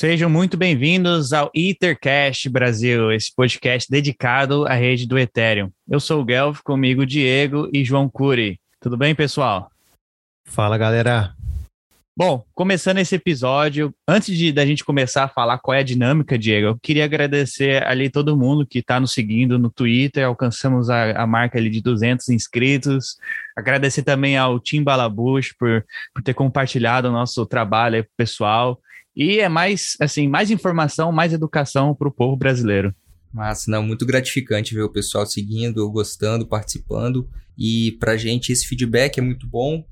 Sejam muito bem-vindos ao Ethercast Brasil, esse podcast dedicado à rede do Ethereum. Eu sou o Guelph, comigo Diego e João Cury. Tudo bem, pessoal? Fala, galera. Bom, começando esse episódio, antes de da gente começar a falar qual é a dinâmica, Diego, eu queria agradecer ali todo mundo que está nos seguindo no Twitter, alcançamos a, a, marca ali de 200 inscritos. Agradecer também ao Tim Balabush por, por ter compartilhado o nosso trabalho pessoal. E é mais, assim, mais informação, mais educação para o povo brasileiro. Mas não, muito gratificante ver o pessoal seguindo, gostando, participando. E para gente esse feedback é muito bom.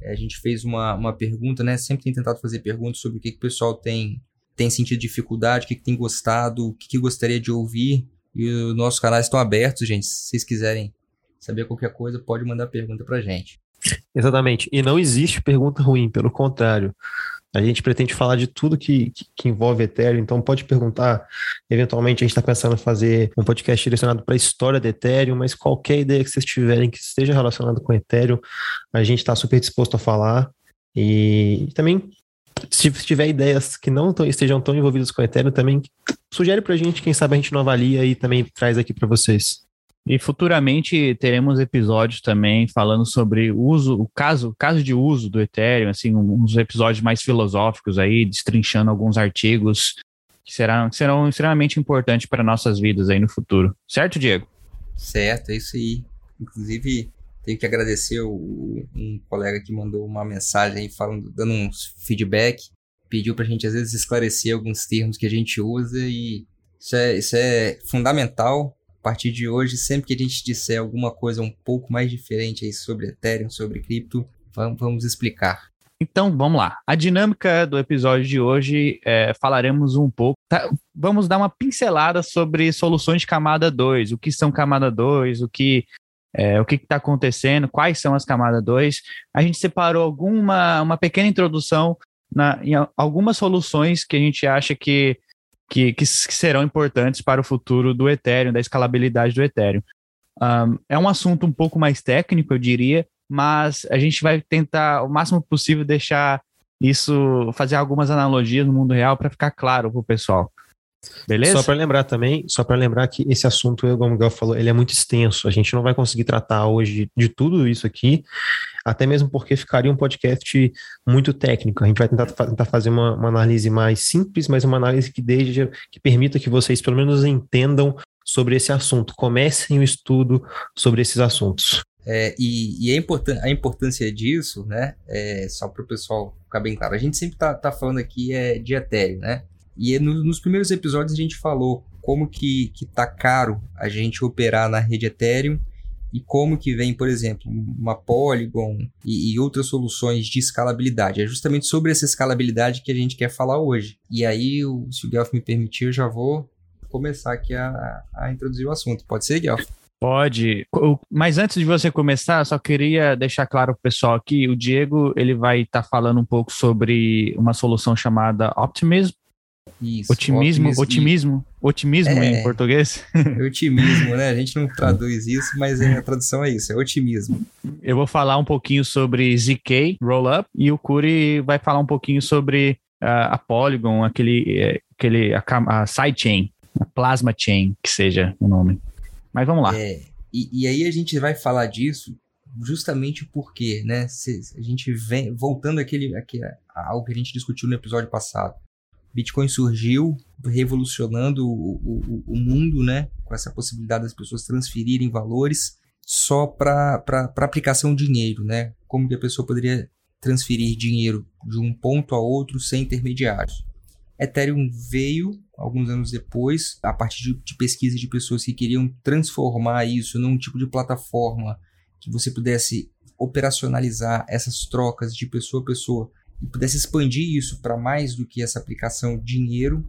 É, a gente fez uma, uma pergunta, né? Sempre tem tentado fazer perguntas sobre o que, que o pessoal tem, tem sentido dificuldade, o que, que tem gostado, o que, que gostaria de ouvir. E os nossos canais estão abertos, gente. Se vocês quiserem saber qualquer coisa, pode mandar pergunta pra gente. Exatamente. E não existe pergunta ruim, pelo contrário. A gente pretende falar de tudo que, que, que envolve Ethereum, então pode perguntar. Eventualmente, a gente está pensando em fazer um podcast direcionado para a história do Ethereum, mas qualquer ideia que vocês tiverem que esteja relacionado com Ethereum, a gente está super disposto a falar. E também, se tiver ideias que não tão, estejam tão envolvidas com Ethereum, também sugere para a gente, quem sabe a gente não avalia e também traz aqui para vocês. E futuramente teremos episódios também falando sobre uso, o caso, caso de uso do Ethereum, assim, uns episódios mais filosóficos aí, destrinchando alguns artigos que serão, que serão extremamente importantes para nossas vidas aí no futuro. Certo, Diego? Certo, é isso aí. Inclusive, tenho que agradecer o, um colega que mandou uma mensagem falando, dando um feedback, pediu para a gente às vezes esclarecer alguns termos que a gente usa e isso é, isso é fundamental a partir de hoje, sempre que a gente disser alguma coisa um pouco mais diferente aí sobre Ethereum, sobre cripto, vamos, explicar. Então, vamos lá. A dinâmica do episódio de hoje é, falaremos um pouco. Tá, vamos dar uma pincelada sobre soluções de camada 2, o que são camada 2, o que é, o que está acontecendo, quais são as camadas 2. A gente separou alguma uma pequena introdução na, em algumas soluções que a gente acha que que, que, serão importantes para o futuro do Ethereum, da escalabilidade do Ethereum. Um, é um assunto um pouco mais técnico, eu diria, mas a gente vai tentar o máximo possível deixar isso, fazer algumas analogias no mundo real para ficar claro para o pessoal. Beleza? Só para lembrar também, só para lembrar que esse assunto, como o Miguel falou, ele é muito extenso. A gente não vai conseguir tratar hoje de tudo isso aqui, até mesmo porque ficaria um podcast muito técnico. A gente vai tentar, tentar fazer uma, uma análise mais simples, mas uma análise que desde que permita que vocês pelo menos entendam sobre esse assunto, comecem o estudo sobre esses assuntos. É, e, e a, importan a importância disso, né, é, só para o pessoal ficar bem claro, a gente sempre está tá falando aqui é, de Ethereum, né? E no, nos primeiros episódios a gente falou como que, que tá caro a gente operar na rede Ethereum e como que vem, por exemplo, uma Polygon e, e, outras soluções de escalabilidade. É justamente sobre essa escalabilidade que a gente quer falar hoje. E aí, se o Guelph me permitir, eu já vou começar aqui a, a introduzir o assunto. Pode ser, Guelph? Pode. Mas antes de você começar, só queria deixar claro para o pessoal que o Diego ele vai estar tá falando um pouco sobre uma solução chamada Optimism, isso, otimismo, otimismo, otimismo é, em português. Otimismo, né? A gente não traduz isso, mas a tradução é isso, é otimismo. Eu vou falar um pouquinho sobre ZK, Rollup, e o Curi vai falar um pouquinho sobre uh, a Polygon, aquele, eh, aquele a, a sidechain, a plasma chain, que seja o nome. Mas vamos lá. É, e, e aí a gente vai falar disso justamente porque, né? Se, a gente vem voltando àquele, àquele, algo que a gente discutiu no episódio passado. Bitcoin surgiu revolucionando o, o, o mundo, né? Com essa possibilidade das pessoas transferirem valores só para aplicação de dinheiro, né? Como que a pessoa poderia transferir dinheiro de um ponto a outro sem intermediários. Ethereum veio alguns anos depois, a partir de, de pesquisa de pessoas que queriam transformar isso num tipo de plataforma que você pudesse operacionalizar essas trocas de pessoa a pessoa e pudesse expandir isso para mais do que essa aplicação dinheiro.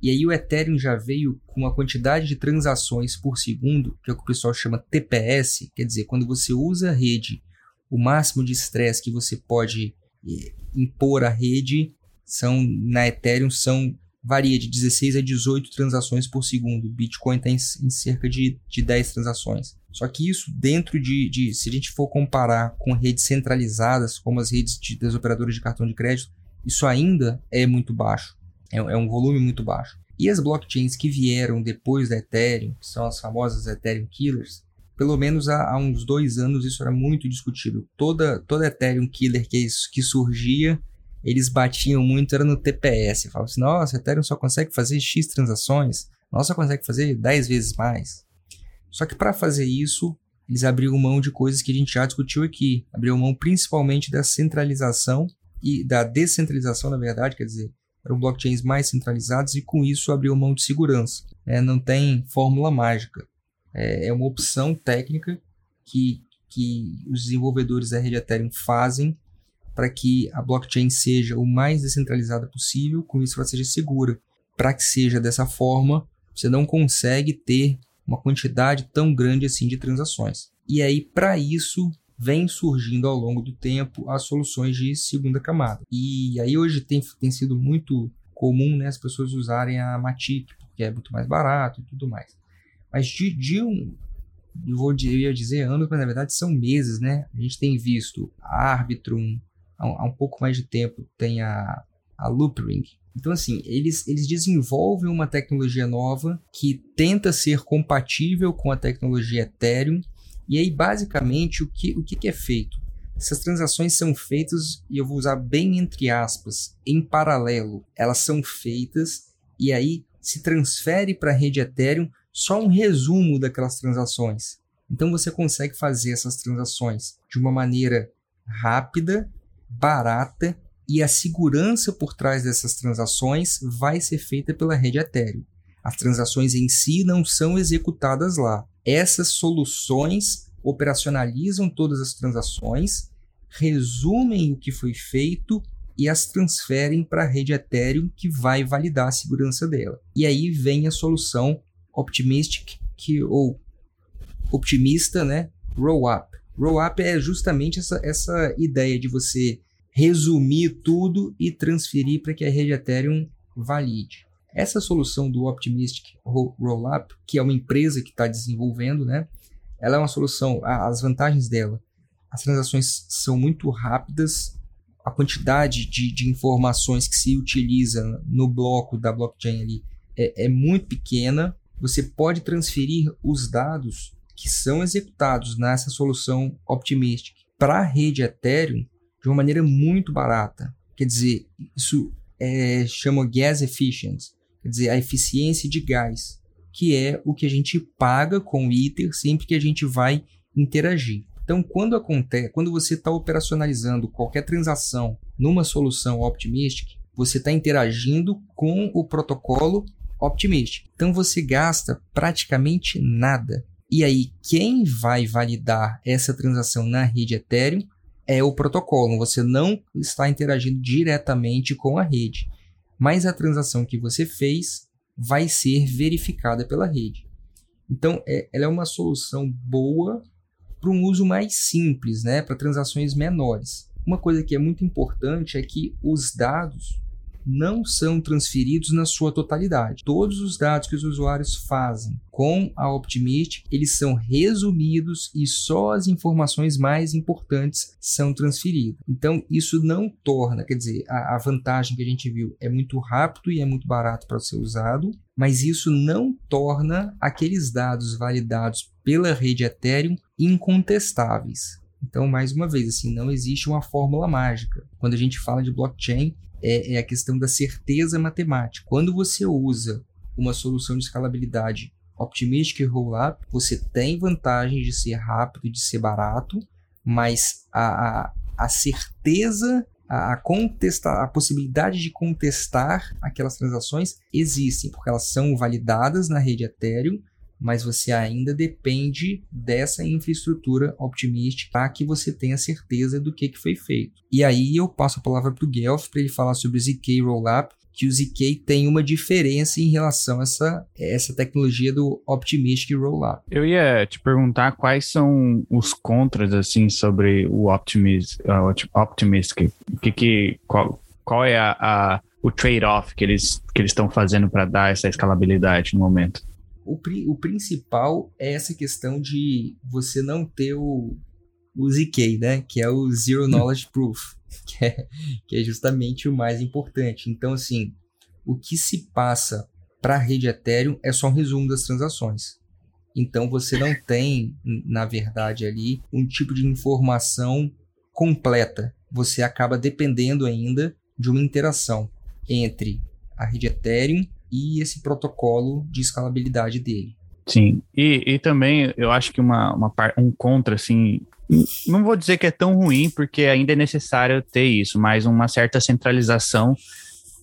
E aí o Ethereum já veio com uma quantidade de transações por segundo, que é o que o pessoal chama TPS, quer dizer, quando você usa a rede, o máximo de estresse que você pode eh, impor à rede são na Ethereum são varia de 16 a 18 transações por segundo. Bitcoin está em, em, cerca de, de 10 transações. Só que isso dentro de, de, se a gente for comparar com redes centralizadas, como as redes de, das operadoras de cartão de crédito, isso ainda é muito baixo. É, é um volume muito baixo. E as blockchains que vieram depois da Ethereum, que são as famosas Ethereum Killers, pelo menos há, há uns dois anos isso era muito discutido. Toda, toda Ethereum Killer que, que surgia, eles batiam muito, era no TPS. Falavam assim, nossa, Ethereum só consegue fazer X transações, nossa, consegue fazer 10 vezes mais. Só que para fazer isso, eles abriram mão de coisas que a gente já discutiu aqui. Abriram mão principalmente da centralização e da descentralização, na verdade, quer dizer, eram blockchains mais centralizados e com isso abriu mão de segurança. É, não tem fórmula mágica. É, é uma opção técnica que, que os desenvolvedores da rede Ethereum fazem para que a blockchain seja o mais descentralizada possível, com isso ela seja segura. Para que seja dessa forma, você não consegue ter uma quantidade tão grande assim de transações. E aí, para isso, vem surgindo ao longo do tempo as soluções de segunda camada. E aí hoje tem, tem sido muito comum né, as pessoas usarem a Matic, porque é muito mais barato e tudo mais. Mas de, de um, eu, vou, eu ia dizer anos, mas na verdade são meses, né? A gente tem visto a Arbitrum, há um, há um pouco mais de tempo tem a, a Loopring. Então, assim, eles, eles desenvolvem uma tecnologia nova que tenta ser compatível com a tecnologia Ethereum e aí, basicamente, o que, o que é feito? Essas transações são feitas, e eu vou usar bem entre aspas, em paralelo. Elas são feitas e aí se transfere para a rede Ethereum só um resumo daquelas transações. Então você consegue fazer essas transações de uma maneira rápida, barata e a segurança por trás dessas transações vai ser feita pela rede Ethereum. As transações em si não são executadas lá. Essas soluções operacionalizam todas as transações, resumem o que foi feito e as transferem para a rede Ethereum que vai validar a segurança dela. E aí vem a solução optimistic que ou optimista, né? Rollup. Rollup é justamente essa, essa ideia de você resumir tudo e transferir para que a rede Ethereum valide. Essa solução do Optimistic Rollup, que é uma empresa que está desenvolvendo, né? Ela é uma solução, as vantagens dela, as transações são muito rápidas, a quantidade de, de informações que se utiliza no bloco da blockchain ali é, é muito pequena. Você pode transferir os dados que são executados nessa solução Optimistic para a rede Ethereum de uma maneira muito barata. Quer dizer, isso é, chama gas efficient quer dizer, a eficiência de gás, que é o que a gente paga com o ITER sempre que a gente vai interagir. Então, quando acontece, quando você está operacionalizando qualquer transação numa solução Optimistic, você está interagindo com o protocolo Optimistic. Então, você gasta praticamente nada. E aí, quem vai validar essa transação na rede Ethereum é o protocolo. Você não está interagindo diretamente com a rede mas a transação que você fez vai ser verificada pela rede. Então, é, ela é uma solução boa para um uso mais simples, né, para transações menores. Uma coisa que é muito importante é que os dados não são transferidos na sua totalidade. Todos os dados que os usuários fazem com a Optimistic, eles são resumidos e só as informações mais importantes são transferidas. Então, isso não torna, quer dizer, a, a vantagem que a gente viu é muito rápido e é muito barato para ser usado, mas isso não torna aqueles dados validados pela rede Ethereum incontestáveis. Então, mais uma vez, assim, não existe uma fórmula mágica. Quando a gente fala de blockchain, é, é a questão da certeza matemática. Quando você usa uma solução de escalabilidade Optimistic e Rollup, você tem vantagem de ser rápido, de ser barato, mas a, a, a certeza, a, a, contestar, a possibilidade de contestar aquelas transações existem, porque elas são validadas na rede Ethereum mas você ainda depende dessa infraestrutura optimística para que você tenha certeza do que, que foi feito. E aí eu passo a palavra para o Guelph para ele falar sobre o ZK Rollup, que o ZK tem uma diferença em relação a essa, essa tecnologia do Optimistic Rollup. Eu ia te perguntar quais são os contras assim sobre o Optimis, uh, Optimistic. Que que qual, qual é a, a o trade-off que eles que eles estão fazendo para dar essa escalabilidade no momento? O, o principal é essa questão de você não ter o, o ZK, né? Que é o Zero Knowledge Proof, que é, que é justamente o mais importante. Então, assim, o que se passa para a rede Ethereum é só um resumo das transações. Então você não tem, na verdade, ali um tipo de informação completa. Você acaba dependendo ainda de uma interação entre a rede Ethereum e esse protocolo de escalabilidade dele. Sim, e, e também eu acho que uma, uma um contra, assim, não vou dizer que é tão ruim, porque ainda é necessário ter isso, mas uma certa centralização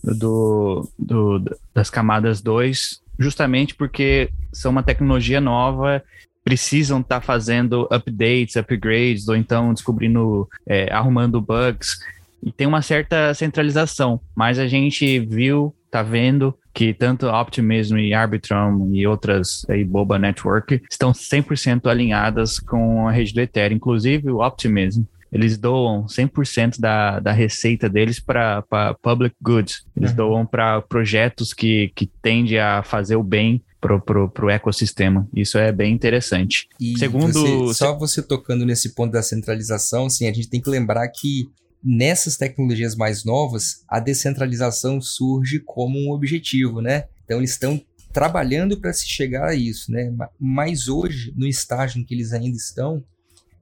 do, do das camadas 2, justamente porque são uma tecnologia nova, precisam estar tá fazendo updates, upgrades, ou então descobrindo, é, arrumando bugs, e tem uma certa centralização, mas a gente viu, tá vendo que tanto Optimism e Arbitrum e outras aí, Boba Network estão 100% alinhadas com a rede do Ethereum, inclusive o Optimism. Eles doam 100% da, da receita deles para public goods. Eles uhum. doam para projetos que, que tendem a fazer o bem pro, pro, pro ecossistema. Isso é bem interessante. E Segundo. Você, só você tocando nesse ponto da centralização, assim, a gente tem que lembrar que nessas tecnologias mais novas, a descentralização surge como um objetivo, né? Então eles estão trabalhando para se chegar a isso, né? Mas hoje, no estágio em que eles ainda estão,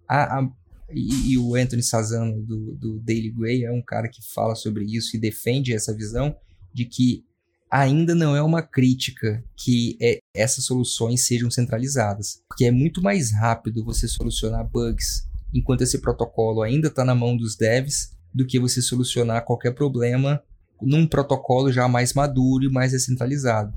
a, a e, e, o Anthony Sazano do, do Daily Gray é um cara que fala sobre isso e defende essa visão de que ainda não é uma crítica que é, essas soluções sejam centralizadas, porque é muito mais rápido você solucionar bugs enquanto esse protocolo ainda está na mão dos devs, do que você solucionar qualquer problema num protocolo já mais maduro e mais descentralizado.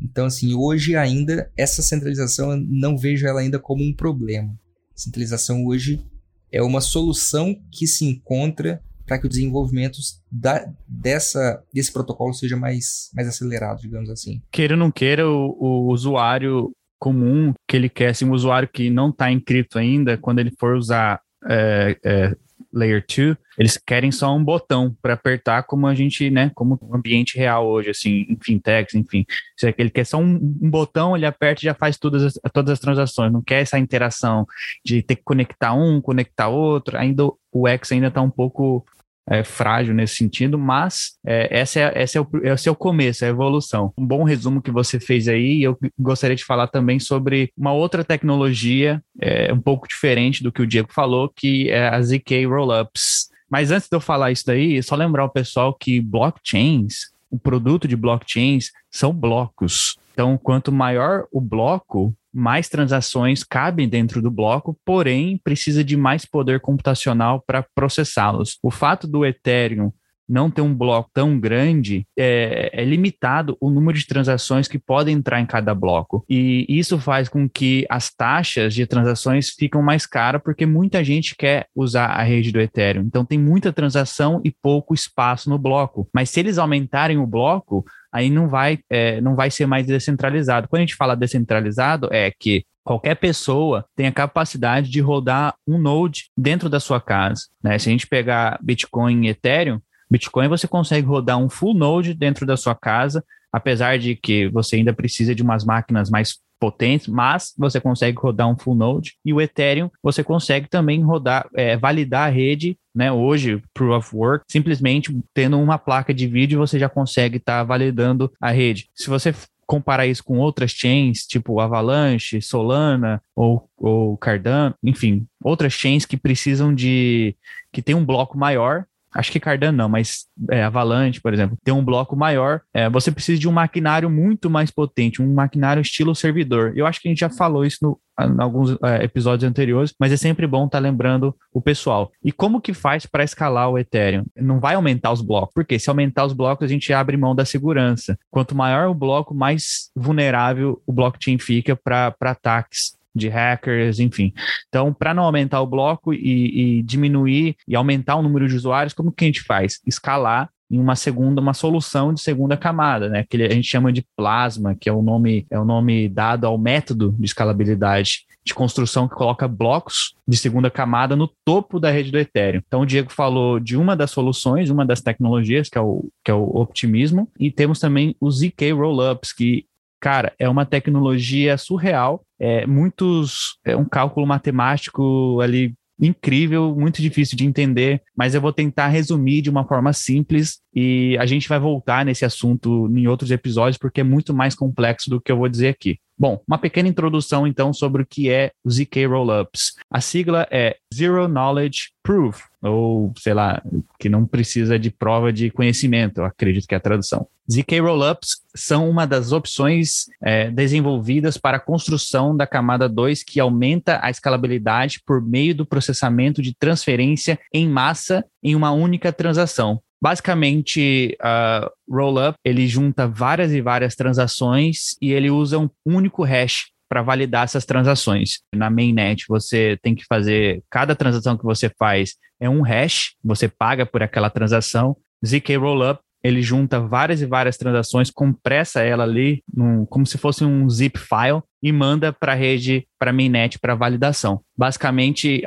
Então, assim, hoje ainda, essa centralização, eu não vejo ela ainda como um problema. Centralização hoje é uma solução que se encontra para que o desenvolvimento da, dessa, desse protocolo seja mais, mais acelerado, digamos assim. Queira ou não queira, o, o usuário comum que ele quer, assim, um usuário que não está em cripto ainda, quando ele for usar é, é, Layer 2, eles querem só um botão para apertar como a gente, né, como o ambiente real hoje, assim, em fintechs, enfim. Se é ele quer só um, um, botão, ele aperta e já faz todas as, todas as transações, não quer essa interação de ter que conectar um, conectar outro, ainda o X ainda está um pouco é, frágil nesse sentido, mas é, essa é, esse, é o, é o começo, é a evolução. Um bom resumo que você fez aí, eu gostaria de falar também sobre uma outra tecnologia, é, um pouco diferente do que o Diego falou, que é a ZK Rollups. Mas antes de eu falar isso daí, só lembrar o pessoal que blockchains, o produto de blockchains são blocos. Então, quanto maior o bloco, mais transações cabem dentro do bloco, porém precisa de mais poder computacional para processá-los. O fato do Ethereum não ter um bloco tão grande, é, é, limitado o número de transações que podem entrar em cada bloco. E isso faz com que as taxas de transações ficam mais caras, porque muita gente quer usar a rede do Ethereum. Então tem muita transação e pouco espaço no bloco. Mas se eles aumentarem o bloco, aí não vai, é, não vai ser mais descentralizado. Quando a gente fala descentralizado, é que qualquer pessoa tem a capacidade de rodar um node dentro da sua casa. Né? Se a gente pegar Bitcoin e Ethereum, Bitcoin você consegue rodar um full node dentro da sua casa, apesar de que você ainda precisa de umas máquinas mais potentes, mas você consegue rodar um full node. E o Ethereum você consegue também rodar, é, validar a rede, né? Hoje, Proof of Work, simplesmente tendo uma placa de vídeo você já consegue estar tá validando a rede. Se você comparar isso com outras chains, tipo Avalanche, Solana ou, ou Cardano, enfim, outras chains que precisam de que tem um bloco maior acho que Cardano não, mas é, Avalanche, por exemplo, tem um bloco maior, é, você precisa de um maquinário muito mais potente, um maquinário estilo servidor. Eu acho que a gente já falou isso no, em alguns é, episódios anteriores, mas é sempre bom estar tá lembrando o pessoal. E como que faz para escalar o Ethereum? Não vai aumentar os blocos, porque se aumentar os blocos, a gente abre mão da segurança. Quanto maior o bloco, mais vulnerável o blockchain fica para ataques de hackers, enfim. Então, para não aumentar o bloco e, e, diminuir e aumentar o número de usuários, como que a gente faz? Escalar em uma segunda, uma solução de segunda camada, né? Que a gente chama de plasma, que é o nome, é o nome dado ao método de escalabilidade de construção que coloca blocos de segunda camada no topo da rede do Ethereum. Então, o Diego falou de uma das soluções, uma das tecnologias, que é o, que é o optimismo, e temos também os ZK Rollups, que cara, é uma tecnologia surreal, é muitos, é um cálculo matemático ali incrível, muito difícil de entender, mas eu vou tentar resumir de uma forma simples e a gente vai voltar nesse assunto em outros episódios porque é muito mais complexo do que eu vou dizer aqui. Bom, uma pequena introdução então sobre o que é o ZK Rollups. A sigla é Zero Knowledge Proof, ou sei lá, que não precisa de prova de conhecimento, eu acredito que é a tradução. ZK Rollups são uma das opções é, desenvolvidas para a construção da camada 2 que aumenta a escalabilidade por meio do processamento de transferência em massa em uma única transação. Basicamente, uh, Rollup ele junta várias e várias transações e ele usa um único hash para validar essas transações. Na mainnet, você tem que fazer cada transação que você faz é um hash, você paga por aquela transação. ZK Rollup ele junta várias e várias transações, compressa ela ali num, como se fosse um zip file e manda para a rede, para a mainnet, para validação. Basicamente,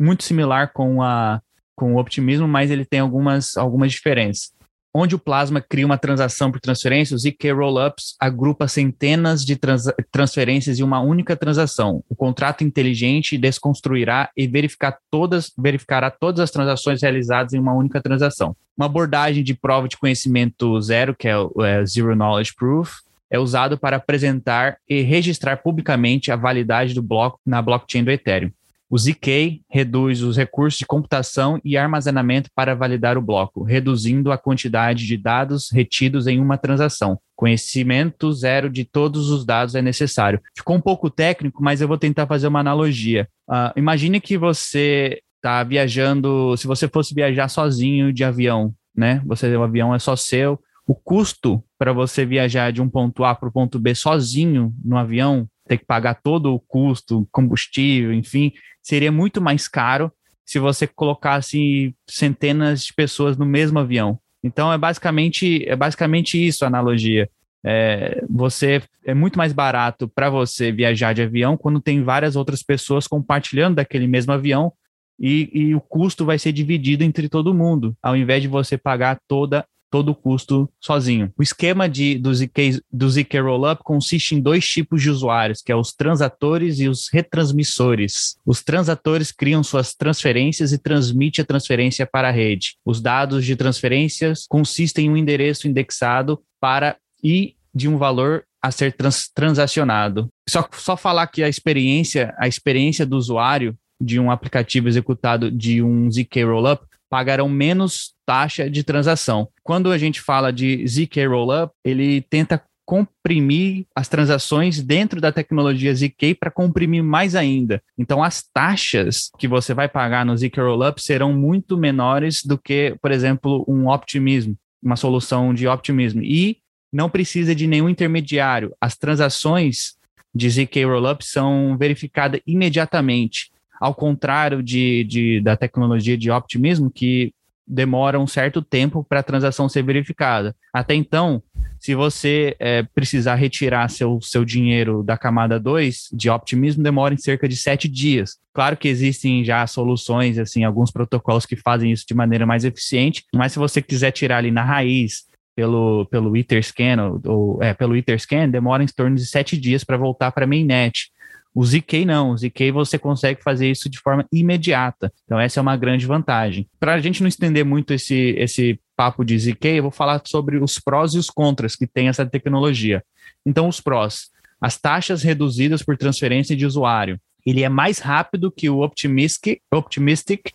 muito similar com a com o optimismo, mas ele tem algumas, algumas diferenças. Onde o Plasma cria uma transação por transferência, o ZK Rollups agrupa centenas de trans transferências em uma única transação. O contrato inteligente desconstruirá e verificar todas, verificará todas as transações realizadas em uma única transação. Uma abordagem de prova de conhecimento zero, que é o é Zero Knowledge Proof, é usado para apresentar e registrar publicamente a validade do bloco na blockchain do Ethereum. O ZK reduz os recursos de computação e armazenamento para validar o bloco, reduzindo a quantidade de dados retidos em uma transação. Conhecimento zero de todos os dados é necessário. Ficou um pouco técnico, mas eu vou tentar fazer uma analogia. Uh, imagine que você está viajando, se você fosse viajar sozinho de avião, né? Você, o avião é só seu. O custo para você viajar de um ponto A para o ponto B sozinho no avião ter que pagar todo o custo, combustível, enfim, seria muito mais caro se você colocasse centenas de pessoas no mesmo avião. Então é basicamente é basicamente isso a analogia. É, você é muito mais barato para você viajar de avião quando tem várias outras pessoas compartilhando daquele mesmo avião e, e, o custo vai ser dividido entre todo mundo, ao invés de você pagar toda todo o custo sozinho. O esquema de, do, ZK, do ZK Rollup consiste em dois tipos de usuários, que é os transatores e os retransmissores. Os transatores criam suas transferências e transmitem a transferência para a rede. Os dados de transferências consistem em um endereço indexado para e de um valor a ser trans, transacionado. Só, só falar que a experiência, a experiência do usuário de um aplicativo executado de um ZK Rollup pagarão menos taxa de transação. Quando a gente fala de ZK Rollup, ele tenta comprimir as transações dentro da tecnologia ZK para comprimir mais ainda. Então, as taxas que você vai pagar no ZK Rollup serão muito menores do que, por exemplo, um Optimism, uma solução de Optimism. E não precisa de nenhum intermediário. As transações de ZK Rollup são verificadas imediatamente ao contrário de, de, da tecnologia de optimismo, que demora um certo tempo para a transação ser verificada. Até então, se você é, precisar retirar seu, seu dinheiro da camada 2 de optimismo, demora em cerca de sete dias. Claro que existem já soluções, assim, alguns protocolos que fazem isso de maneira mais eficiente, mas se você quiser tirar ali na raiz pelo, pelo Etherscan, ou, ou é, pelo Etherscan, demora em torno de sete dias para voltar para a mainnet. O ZK não, o ZK você consegue fazer isso de forma imediata. Então essa é uma grande vantagem. Para a gente não estender muito esse, esse papo de ZK, eu vou falar sobre os prós e os contras que tem essa tecnologia. Então os prós, as taxas reduzidas por transferência de usuário. Ele é mais rápido que o Optimistic, Optimistic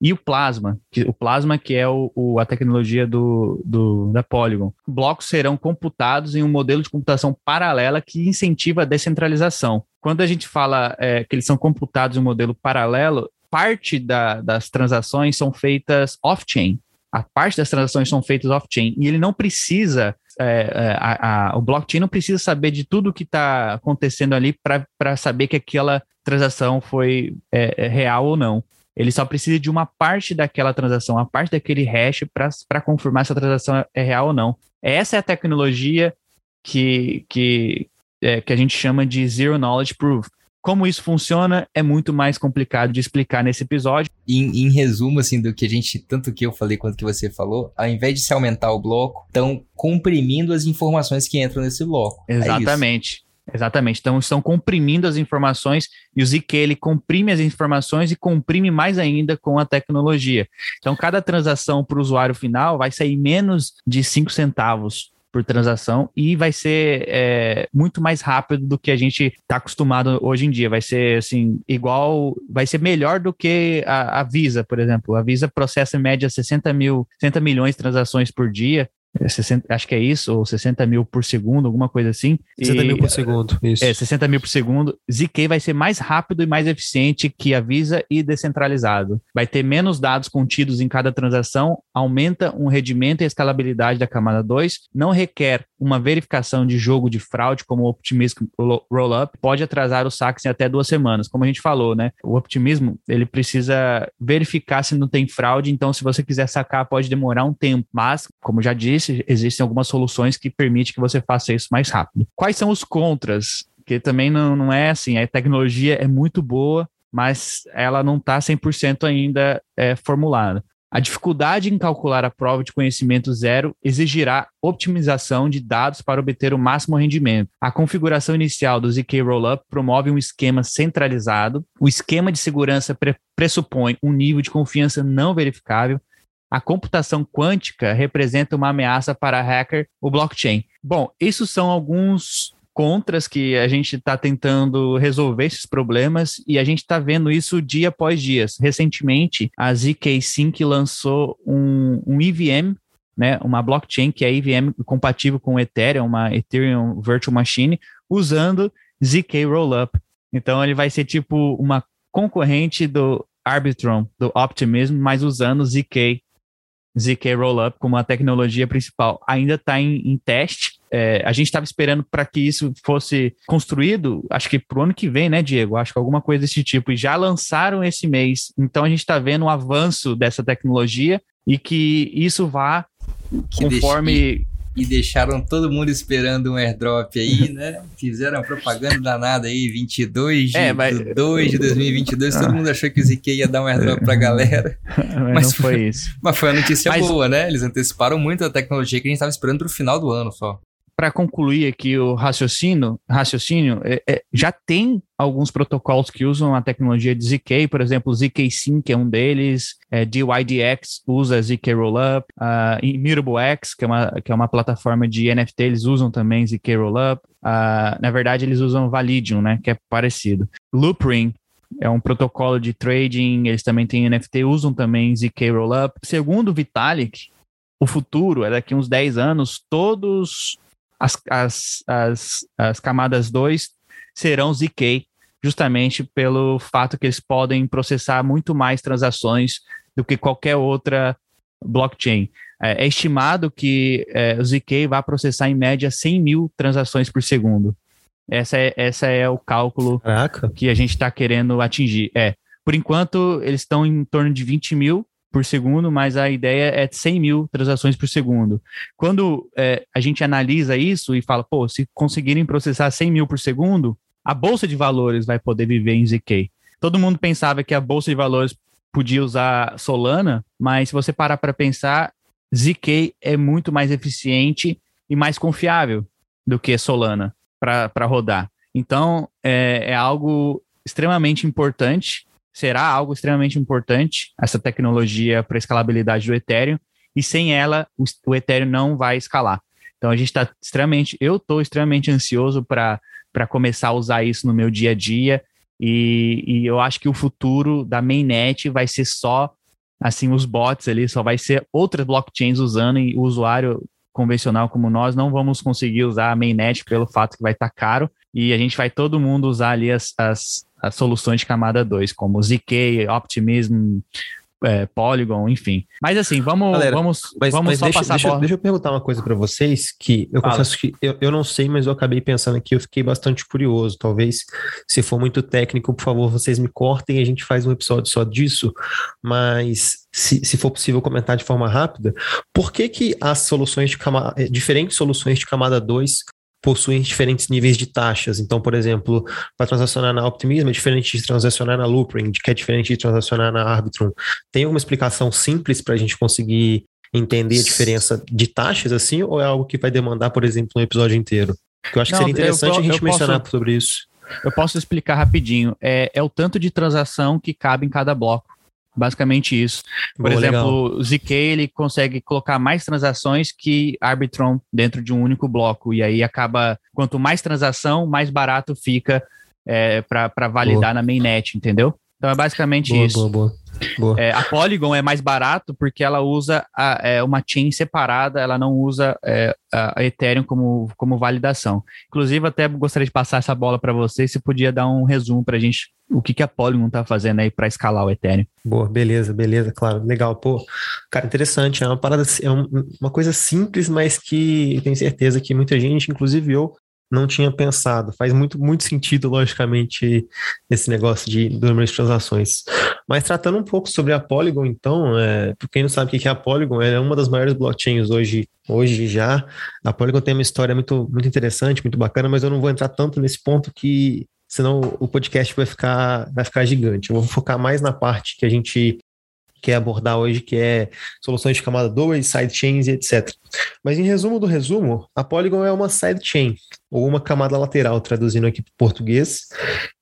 e o Plasma, que, o Plasma que é o, o, a tecnologia do, do, da Polygon. Blocos serão computados em um modelo de computação paralela que incentiva a descentralização. Quando a gente fala é, que eles são computados em um modelo paralelo, parte da, das transações são feitas off-chain. A parte das transações são feitas off-chain. E ele não precisa é, é a, a, o blockchain não precisa saber de tudo que está acontecendo ali para saber que aquela transação foi é, é, real ou não. Ele só precisa de uma parte daquela transação, a parte daquele hash para confirmar se a transação é real ou não. Essa é a tecnologia que, que, é, que a gente chama de Zero Knowledge Proof. Como isso funciona é muito mais complicado de explicar nesse episódio. Em, em, resumo, assim, do que a gente, tanto que eu falei quanto que você falou, ao invés de se aumentar o bloco, estão comprimindo as informações que entram nesse bloco. É Exatamente. É Exatamente. Então estão comprimindo as informações e o ZK ele comprime as informações e comprime mais ainda com a tecnologia. Então cada transação para o usuário final vai sair menos de 5 centavos por transação e vai ser é, muito mais rápido do que a gente está acostumado hoje em dia. Vai ser assim, igual, vai ser melhor do que a, a Visa, por exemplo. A Visa processa em média 60 mil, 60 milhões de transações por dia 60, é, acho que é isso, ou 60 mil por segundo, alguma coisa assim. 60 e, mil por segundo, isso. É, 60 mil por segundo. ZK vai ser mais rápido e mais eficiente que a Visa e descentralizado. Vai ter menos dados contidos em cada transação, aumenta o um rendimento e a escalabilidade da camada 2, não requer uma verificação de jogo de fraude, como o Optimism Rollup, pode atrasar os saques em até duas semanas. Como a gente falou, né? O Optimismo, ele precisa verificar se não tem fraude, então se você quiser sacar, pode demorar um tempo. Mas, como já disse, existem algumas soluções que permitem que você faça isso mais rápido. Quais são os contras? Que também não, não é assim, a tecnologia é muito boa, mas ela não está 100% ainda é, formulada. A dificuldade em calcular a prova de conhecimento zero exigirá optimização de dados para obter o máximo rendimento. A configuração inicial do ZK Rollup promove um esquema centralizado. O esquema de segurança pre pressupõe um nível de confiança não verificável. A computação quântica representa uma ameaça para hacker o blockchain. Bom, esses são alguns contras que a gente está tentando resolver esses problemas e a gente está vendo isso dia após dia. Recentemente, a ZK Sync lançou um, um EVM, né, uma blockchain que é EVM compatível com Ethereum, uma Ethereum Virtual Machine, usando ZK Rollup. Então ele vai ser tipo uma concorrente do Arbitrum, do Optimism, mas usando ZK ZK Rollup como a tecnologia principal ainda está em, em, teste. É, a gente estava esperando para que isso fosse construído, acho que para o ano que vem, né, Diego? Acho que alguma coisa desse tipo. E já lançaram esse mês. Então a gente está vendo um avanço dessa tecnologia e que isso vá que conforme e deixaram todo mundo esperando um airdrop aí, né? Fizeram propaganda danada aí, 22 de, é, mas... 2 de 2022, ah. todo mundo achou que o ZK ia dar um airdrop pra galera. mas, mas não foi isso. Mas foi uma notícia mas... boa, né? Eles anteciparam muito a tecnologia que a gente estava esperando pro final do ano só para concluir aqui o raciocínio, raciocínio é, é, já tem alguns protocolos que usam a tecnologia de ZK, por exemplo, ZK Sync é um deles, é, DYDX usa ZK Rollup, uh, Immutable X, que é, uma, que é uma plataforma de NFT, eles usam também ZK Rollup. Uh, na verdade, eles usam Validium, né, que é parecido. Loopring é um protocolo de trading, eles também têm NFT, usam também ZK Rollup. Segundo Vitalik, o futuro é daqui uns 10 anos, todos as, as, as, as camadas 2 serão ZK, justamente pelo fato que eles podem processar muito mais transações do que qualquer outra blockchain. É, é estimado que é, o ZK vai processar em média 100 mil transações por segundo. Essa é, essa é o cálculo Caraca. que a gente está querendo atingir. É, por enquanto, eles estão em torno de 20 mil, por segundo, mas a ideia é 100 mil transações por segundo. Quando é, a gente analisa isso e fala, pô, se conseguirem processar 100 mil por segundo, a bolsa de valores vai poder viver em ZK. Todo mundo pensava que a bolsa de valores podia usar Solana, mas se você parar para pensar, ZK é muito mais eficiente e mais confiável do que Solana para rodar. Então, é, é algo extremamente importante será algo extremamente importante, essa tecnologia para escalabilidade do Ethereum, e sem ela o, o Ethereum não vai escalar. Então a gente está extremamente, eu estou extremamente ansioso para começar a usar isso no meu dia a dia, e, e eu acho que o futuro da mainnet vai ser só assim os bots ali, só vai ser outras blockchains usando e o usuário convencional como nós não vamos conseguir usar a mainnet pelo fato que vai estar tá caro e a gente vai todo mundo usar ali as, as, as soluções de camada 2, como ZK, Optimism, é, Polygon, enfim. Mas assim, vamos, Galera, vamos, mas, vamos mas só deixa, passar deixa, a bola. Deixa eu perguntar uma coisa para vocês, que eu Fala. confesso que eu, eu não sei, mas eu acabei pensando aqui, eu fiquei bastante curioso. Talvez, se for muito técnico, por favor, vocês me cortem e a gente faz um episódio só disso. Mas se, se for possível comentar de forma rápida, por que que as soluções de camada, diferentes soluções de camada 2 possuem diferentes níveis de taxas. Então, por exemplo, para transacionar na Optimism é diferente de transacionar na Loopring, que é diferente de transacionar na Arbitrum. Tem alguma explicação simples para a gente conseguir entender a diferença de taxas assim, ou é algo que vai demandar, por exemplo, um episódio inteiro? Eu acho que seria interessante eu, eu, a gente mencionar posso, sobre isso. Eu posso explicar rapidinho. É, é o tanto de transação que cabe em cada bloco. Basicamente isso. Por Boa, exemplo, legal. o ZK ele consegue colocar mais transações que Arbitron dentro de um único bloco. E aí acaba, quanto mais transação, mais barato fica é, para validar Boa. na mainnet, entendeu? Então é basicamente boa, isso. Boa, boa. Boa. É, a Polygon é mais barato porque ela usa a, é, uma chain separada, ela não usa é, a Ethereum como, como validação. Inclusive, até gostaria de passar essa bola para você, se podia dar um resumo para a gente o que, que a Polygon está fazendo aí para escalar o Ethereum. Boa, beleza, beleza, claro, legal. Pô, cara, interessante. É uma parada, é uma coisa simples, mas que tenho certeza que muita gente, inclusive eu, não tinha pensado. Faz muito, muito sentido, logicamente, esse negócio de número de transações. Mas tratando um pouco sobre a Polygon, então, é, para quem não sabe o que é a Polygon, é uma das maiores blockchains hoje, hoje já. A Polygon tem uma história muito, muito interessante, muito bacana, mas eu não vou entrar tanto nesse ponto que senão o podcast vai ficar, vai ficar gigante. Eu vou focar mais na parte que a gente quer abordar hoje, que é soluções de camada 2, sidechains e etc. Mas em resumo do resumo, a Polygon é uma sidechain, ou uma camada lateral, traduzindo aqui para português,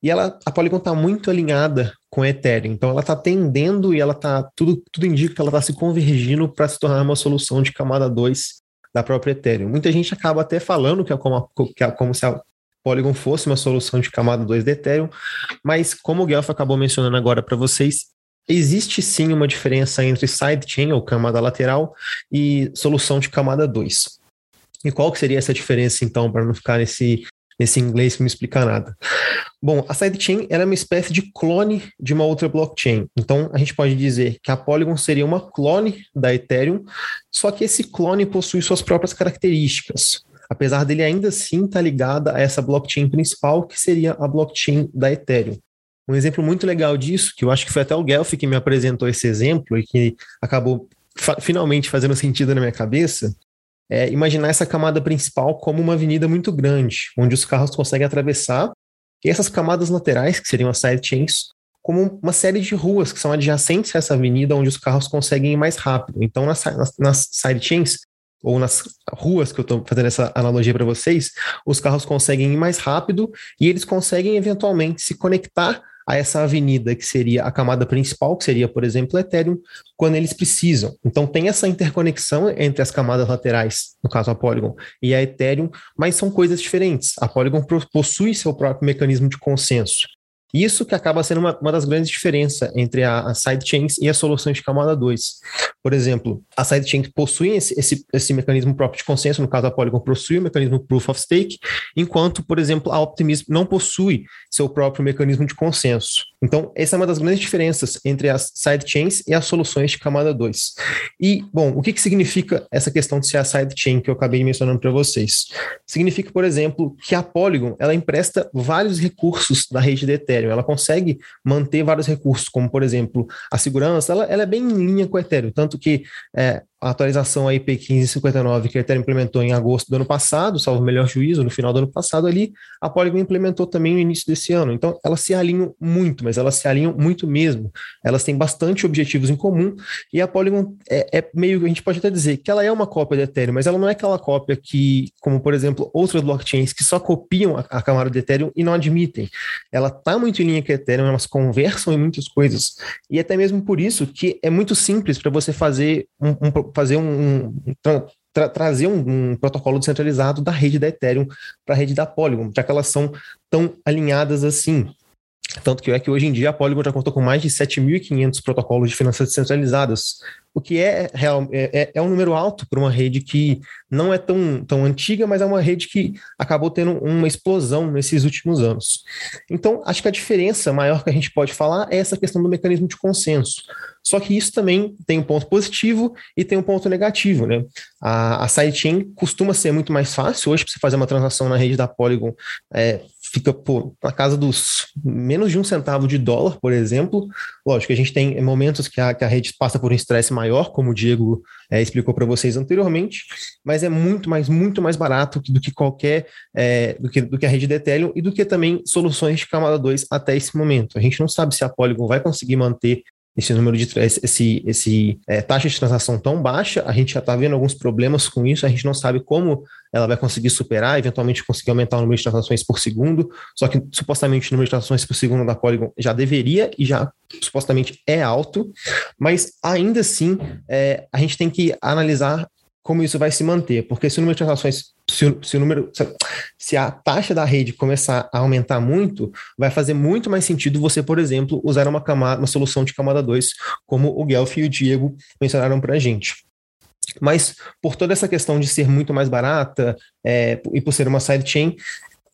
e ela, a Polygon está muito alinhada com a Ethereum, então ela está tendendo e ela está, tudo, tudo indica que ela está se convergindo para se tornar uma solução de camada 2 da própria Ethereum. Muita gente acaba até falando que é como, a, que é como se a Polygon fosse uma solução de camada 2 da Ethereum, mas como o Guelph acabou mencionando agora para vocês, Existe sim uma diferença entre sidechain, ou camada lateral, e solução de camada 2. E qual que seria essa diferença, então, para não ficar nesse, nesse inglês que não explica nada? Bom, a sidechain é uma espécie de clone de uma outra blockchain. Então, a gente pode dizer que a Polygon seria uma clone da Ethereum, só que esse clone possui suas próprias características. Apesar dele ainda assim estar tá ligado a essa blockchain principal, que seria a blockchain da Ethereum. Um exemplo muito legal disso, que eu acho que foi até o Guelph que me apresentou esse exemplo e que acabou fa finalmente fazendo sentido na minha cabeça, é imaginar essa camada principal como uma avenida muito grande, onde os carros conseguem atravessar, e essas camadas laterais, que seriam as sidechains, como uma série de ruas que são adjacentes a essa avenida, onde os carros conseguem ir mais rápido. Então, nas, nas, nas sidechains, ou nas ruas que eu estou fazendo essa analogia para vocês, os carros conseguem ir mais rápido e eles conseguem eventualmente se conectar a essa avenida que seria a camada principal, que seria, por exemplo, Ethereum, quando eles precisam. Então tem essa interconexão entre as camadas laterais, no caso a Polygon, e a Ethereum, mas são coisas diferentes. A Polygon possui seu próprio mecanismo de consenso. Isso que acaba sendo uma, uma das grandes diferenças entre a, a sidechains e as soluções de camada 2. Por exemplo, a sidechain possui esse, esse, esse, mecanismo próprio de consenso, no caso a Polygon possui o mecanismo Proof of Stake, enquanto, por exemplo, a Optimism não possui seu próprio mecanismo de consenso. Então, essa é uma das grandes diferenças entre as sidechains e as soluções de camada 2. E, bom, o que, que significa essa questão de ser a sidechain que eu acabei mencionando para vocês? Significa, por exemplo, que a Polygon ela empresta vários recursos da rede de Ethereum Ethereum. Ela consegue manter vários recursos, como, por exemplo, a segurança, ela, ela é bem em linha com o Ethereum, tanto que é, a atualização IP 1559 que a Ethereum implementou em agosto do ano passado, salvo melhor juízo, no final do ano passado ali, a Polygon implementou também no início desse ano. Então, elas se alinham muito, mas elas se alinham muito mesmo. Elas têm bastante objetivos em comum e a Polygon é, é meio, a gente pode até dizer que ela é uma cópia da Ethereum, mas ela não é aquela cópia que, como por exemplo, outras blockchains que só copiam a, a camada de Ethereum e não admitem. Ela está muito em linha com a Ethereum, elas conversam em muitas coisas e até mesmo por isso que é muito simples para você fazer um, um fazer um, um tra trazer um, um, protocolo descentralizado da rede da Ethereum para a rede da Polygon, já que elas são tão alinhadas assim. Tanto que é que hoje em dia a Polygon já contou com mais de 7.500 protocolos de finanças descentralizadas, o que é, real, é, é, é um número alto para uma rede que não é tão, tão antiga, mas é uma rede que acabou tendo uma explosão nesses últimos anos. Então, acho que a diferença maior que a gente pode falar é essa questão do mecanismo de consenso. Só que isso também tem um ponto positivo e tem um ponto negativo, né? A, a sidechain costuma ser muito mais fácil hoje para você fazer uma transação na rede da Polygon. É, fica pô, na casa dos menos de um centavo de dólar, por exemplo. Lógico a gente tem momentos que a, que a rede passa por um estresse maior, como o Diego é, explicou para vocês anteriormente, mas é muito mais, muito mais barato do que qualquer, é, do, que, do que a rede de Ethereum e do que também soluções de camada 2 até esse momento. A gente não sabe se a Polygon vai conseguir manter esse número de esse, esse é, taxa de transação tão baixa, a gente já está vendo alguns problemas com isso, a gente não sabe como ela vai conseguir superar, eventualmente conseguir aumentar o número de transações por segundo, só que supostamente o número de transações por segundo da Polygon já deveria e já supostamente é alto, mas ainda assim é, a gente tem que analisar como isso vai se manter, porque se o número de transações, se se o número, se a taxa da rede começar a aumentar muito, vai fazer muito mais sentido você, por exemplo, usar uma camada, uma solução de camada 2, como o Guelph e o Diego mencionaram para a gente. Mas por toda essa questão de ser muito mais barata é, e por ser uma sidechain,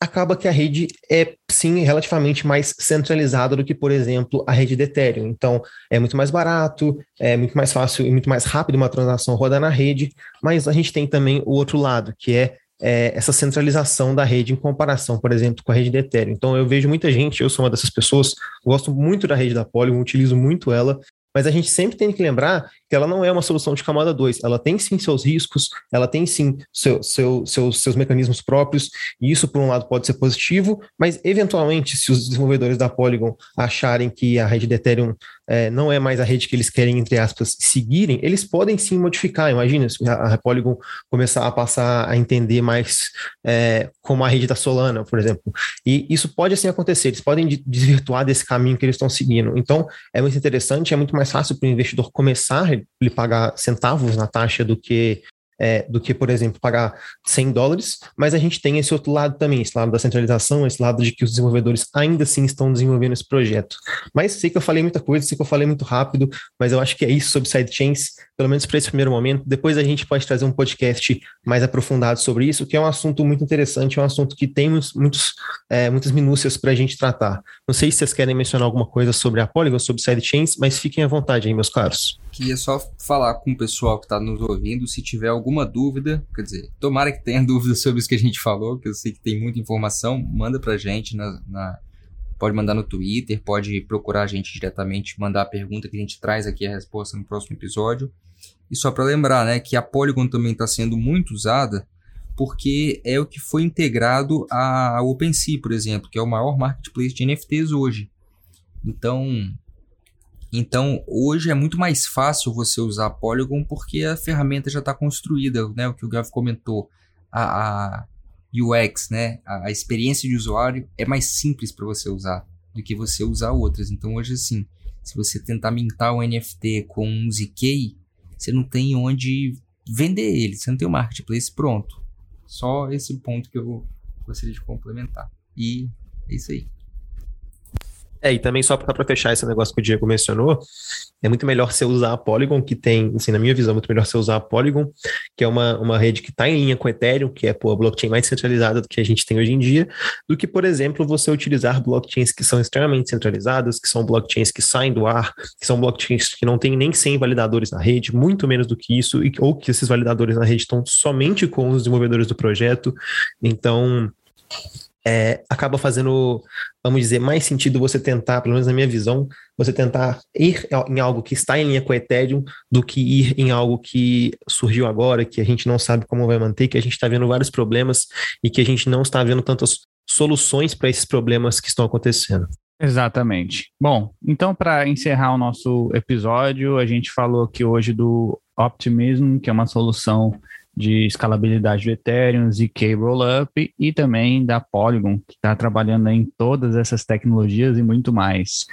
acaba que a rede é sim relativamente mais centralizada do que, por exemplo, a rede de Ethereum. Então, é muito mais barato, é muito mais fácil e muito mais rápido uma transação rodar na rede, mas a gente tem também o outro lado, que é, é essa centralização da rede em comparação, por exemplo, com a rede de Ethereum. Então, eu vejo muita gente, eu sou uma dessas pessoas, gosto muito da rede da Polygon, utilizo muito ela, mas a gente sempre tem que lembrar que ela não é uma solução de camada 2. Ela tem sim seus riscos, ela tem sim seu, seu, seus, seus mecanismos próprios, e isso, por um lado, pode ser positivo, mas eventualmente, se os desenvolvedores da Polygon acharem que a rede de Ethereum é, não é mais a rede que eles querem, entre aspas, seguirem, eles podem sim modificar. Imagina se a, a Polygon começar a passar a entender mais é, como a rede da Solana, por exemplo. E isso pode assim acontecer, eles podem desvirtuar desse caminho que eles estão seguindo. Então, é muito interessante, é muito mais fácil para o investidor começar lhe pagar centavos na taxa do que é, do que, por exemplo, pagar 100 dólares, mas a gente tem esse outro lado também, esse lado da centralização, esse lado de que os desenvolvedores ainda assim estão desenvolvendo esse projeto. Mas sei que eu falei muita coisa, sei que eu falei muito rápido, mas eu acho que é isso sobre sidechains, pelo menos para esse primeiro momento. Depois a gente pode trazer um podcast mais aprofundado sobre isso, que é um assunto muito interessante, é um assunto que tem muitos, é, muitas minúcias para a gente tratar. Não sei se vocês querem mencionar alguma coisa sobre a Polygon, sobre sidechains, mas fiquem à vontade aí, meus caros. Queria só falar com o pessoal que está nos ouvindo, se tiver alguma dúvida, quer dizer, tomara que tenha dúvida sobre isso que a gente falou, que eu sei que tem muita informação, manda pra gente na, na pode mandar no Twitter, pode procurar a gente diretamente, mandar a pergunta que a gente traz aqui a resposta no próximo episódio. E só para lembrar, né, que a Polygon também está sendo muito usada porque é o que foi integrado ao OpenSea, por exemplo, que é o maior marketplace de NFTs hoje. Então, então, hoje é muito mais fácil você usar Polygon porque a ferramenta já está construída, né? O que o Gav comentou, a, a UX, né? A, a, experiência de usuário é mais simples para você usar do que você usar outras. Então, hoje, assim, se você tentar mintar um NFT com um ZK, você não tem onde vender ele, você não tem o um marketplace pronto. Só esse ponto que eu gostaria de complementar. E é isso aí. É, e também só para fechar esse negócio que o Diego mencionou, é muito melhor você usar a Polygon, que tem, assim, na minha visão, é muito melhor você usar a Polygon, que é uma, uma rede que está em linha com o Ethereum, que é pô, a blockchain mais centralizada do que a gente tem hoje em dia, do que, por exemplo, você utilizar blockchains que são extremamente centralizadas, que são blockchains que saem do ar, que são blockchains que não tem nem 100 validadores na rede, muito menos do que isso, e, ou que esses validadores na rede estão somente com os desenvolvedores do projeto. Então, é, acaba fazendo, vamos dizer, mais sentido você tentar, pelo menos na minha visão, você tentar ir em algo que está em linha com o Ethereum do que ir em algo que surgiu agora, que a gente não sabe como vai manter, que a gente está vendo vários problemas e que a gente não está vendo tantas soluções para esses problemas que estão acontecendo. Exatamente. Bom, então para encerrar o nosso episódio, a gente falou aqui hoje do Optimism, que é uma solução de escalabilidade do Ethereum, ZK Rollup e também da Polygon, que está trabalhando em todas essas tecnologias e muito mais.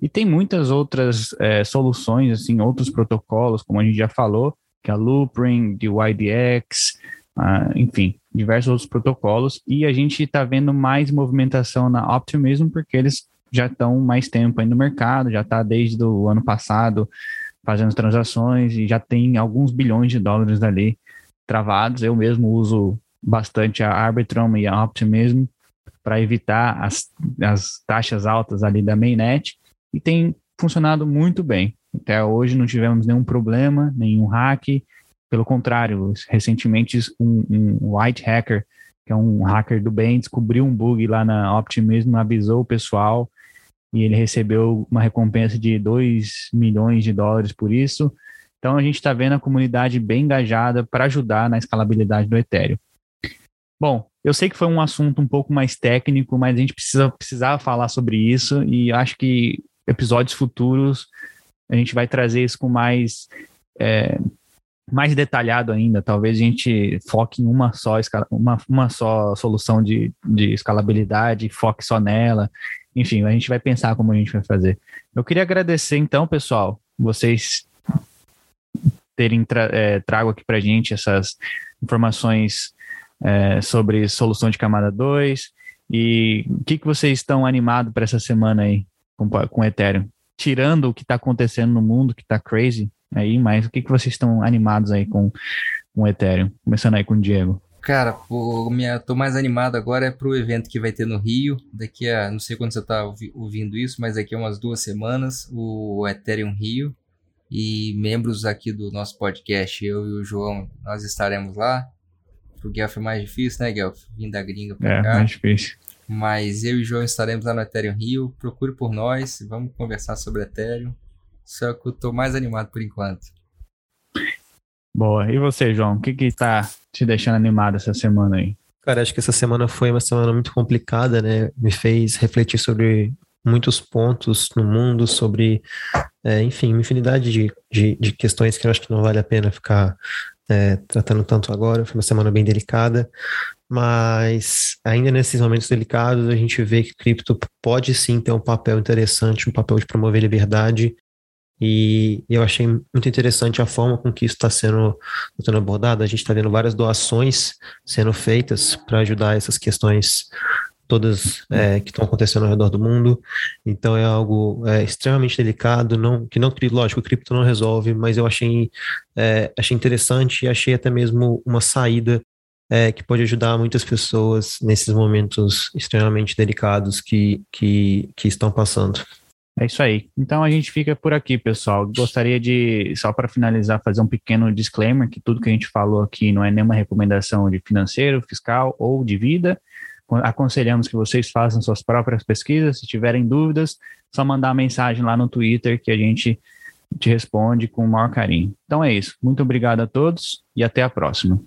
E tem muitas outras é, soluções, assim, outros protocolos, como a gente já falou, que é a Loopring, de YDX, uh, enfim, diversos outros protocolos. E a gente está vendo mais movimentação na Optimism, porque eles já estão mais tempo aí no mercado, já está desde o ano passado fazendo transações e já tem alguns bilhões de dólares ali travados. Eu mesmo uso bastante a Arbitrum e a Optimism para evitar as, as taxas altas ali da mainnet e tem funcionado muito bem. Até hoje não tivemos nenhum problema, nenhum hack. Pelo contrário, recentemente um, um white hacker, que é um hacker do bem, descobriu um bug lá na Optimism, avisou o pessoal e ele recebeu uma recompensa de 2 milhões de dólares por isso. Então a gente está vendo a comunidade bem engajada para ajudar na escalabilidade do Ethereum. Bom, eu sei que foi um assunto um pouco mais técnico, mas a gente precisa precisava falar sobre isso e acho que episódios futuros a gente vai trazer isso com mais é, mais detalhado ainda. Talvez a gente foque em uma só uma, uma só solução de, de escalabilidade, foque só nela. Enfim, a gente vai pensar como a gente vai fazer. Eu queria agradecer então, pessoal, vocês terem tra é, trago aqui para gente essas informações é, sobre solução de camada 2 e o que, que vocês estão animados para essa semana aí com, com Ethereum? Tirando o que está acontecendo no mundo, que está crazy aí, mas o que, que vocês estão animados aí com, com Ethereum? Começando aí com o Diego. Cara, pô, minha, tô mais animado agora é pro evento que vai ter no Rio. Daqui a, não sei quando você tá ouvindo isso, mas daqui a umas duas semanas, o Ethereum Rio. E membros aqui do nosso podcast, eu e o João, nós estaremos lá. Pro Guelph é mais difícil, né, Guelph? Vim da gringa pra é, cá. É, mais difícil. Mas eu e o João estaremos lá no Ethereum Rio. Procure por nós, vamos conversar sobre Ethereum. Só que eu tô mais animado por enquanto. Boa. E você, João? O que que tá te deixando animado essa semana aí? Cara, acho que essa semana foi uma semana muito complicada, né? Me fez refletir sobre muitos pontos no mundo, sobre, é, enfim, uma infinidade de, de, de, questões que eu acho que não vale a pena ficar é, tratando tanto agora. Foi uma semana bem delicada, mas ainda nesses momentos delicados a gente vê que cripto pode sim ter um papel interessante, um papel de promover liberdade e eu achei muito interessante a forma com que isso está sendo, tá sendo abordado. A gente está vendo várias doações sendo feitas para ajudar essas questões todas é, que estão acontecendo ao redor do mundo. Então é algo é, extremamente delicado, não, que não, lógico, o cripto não resolve, mas eu achei, é, achei interessante e achei até mesmo uma saída é, que pode ajudar muitas pessoas nesses momentos extremamente delicados que, que, que estão passando. É isso aí. Então a gente fica por aqui, pessoal. Gostaria de, só para finalizar, fazer um pequeno disclaimer que tudo que a gente falou aqui não é nenhuma recomendação de financeiro, fiscal ou de vida. Aconselhamos que vocês façam suas próprias pesquisas. Se tiverem dúvidas, só mandar mensagem lá no Twitter que a gente te responde com o maior carinho. Então é isso. Muito obrigado a todos e até a próxima.